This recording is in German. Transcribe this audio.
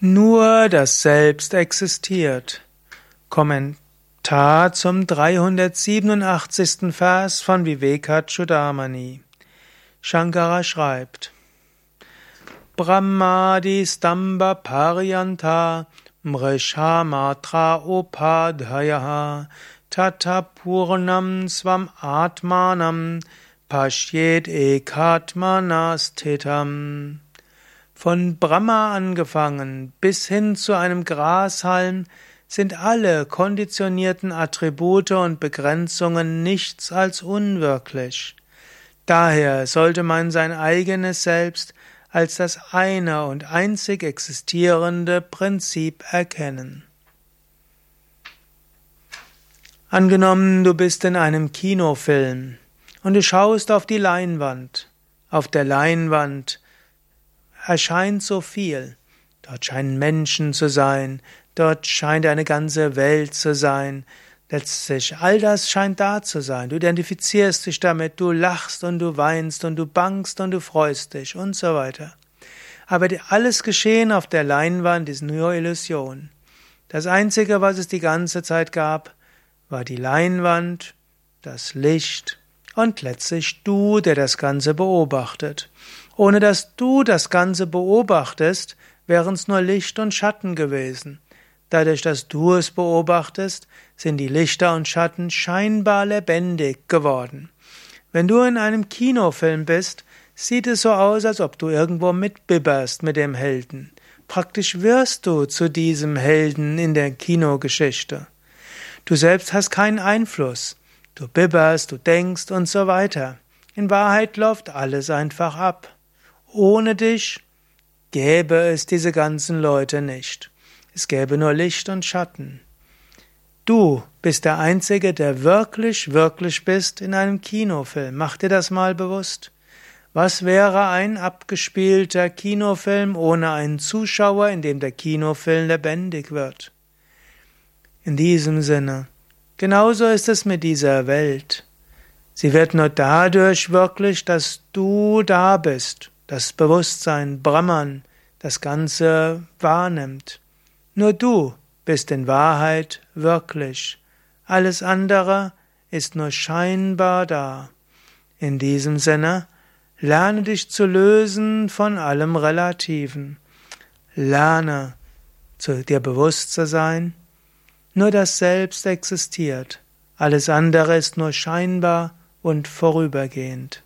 Nur das Selbst existiert. Kommentar zum 387. Vers von Vivekachudamani. Shankara schreibt: Brahmadi Stamba Paryanta Mrisha Matra Upadhyaha Tata Swam Atmanam Pashyet Ekatmanastitam von Brahma angefangen bis hin zu einem Grashalm sind alle konditionierten Attribute und Begrenzungen nichts als unwirklich. Daher sollte man sein eigenes Selbst als das eine und einzig existierende Prinzip erkennen. Angenommen, du bist in einem Kinofilm und du schaust auf die Leinwand. Auf der Leinwand erscheint so viel. Dort scheinen Menschen zu sein, dort scheint eine ganze Welt zu sein. Letztlich, all das scheint da zu sein. Du identifizierst dich damit, du lachst und du weinst und du bangst und du freust dich und so weiter. Aber alles Geschehen auf der Leinwand ist nur Illusion. Das Einzige, was es die ganze Zeit gab, war die Leinwand, das Licht und letztlich du, der das Ganze beobachtet. Ohne dass du das Ganze beobachtest, wären es nur Licht und Schatten gewesen. Dadurch, dass du es beobachtest, sind die Lichter und Schatten scheinbar lebendig geworden. Wenn du in einem Kinofilm bist, sieht es so aus, als ob du irgendwo mitbibberst mit dem Helden. Praktisch wirst du zu diesem Helden in der Kinogeschichte. Du selbst hast keinen Einfluss. Du bibberst, du denkst und so weiter. In Wahrheit läuft alles einfach ab. Ohne dich gäbe es diese ganzen Leute nicht. Es gäbe nur Licht und Schatten. Du bist der Einzige, der wirklich, wirklich bist in einem Kinofilm. Mach dir das mal bewusst. Was wäre ein abgespielter Kinofilm ohne einen Zuschauer, in dem der Kinofilm lebendig wird? In diesem Sinne, genauso ist es mit dieser Welt. Sie wird nur dadurch wirklich, dass du da bist das Bewusstsein Brahman das Ganze wahrnimmt. Nur du bist in Wahrheit wirklich. Alles andere ist nur scheinbar da. In diesem Sinne, lerne dich zu lösen von allem Relativen. Lerne zu dir bewusst zu sein, nur das Selbst existiert. Alles andere ist nur scheinbar und vorübergehend.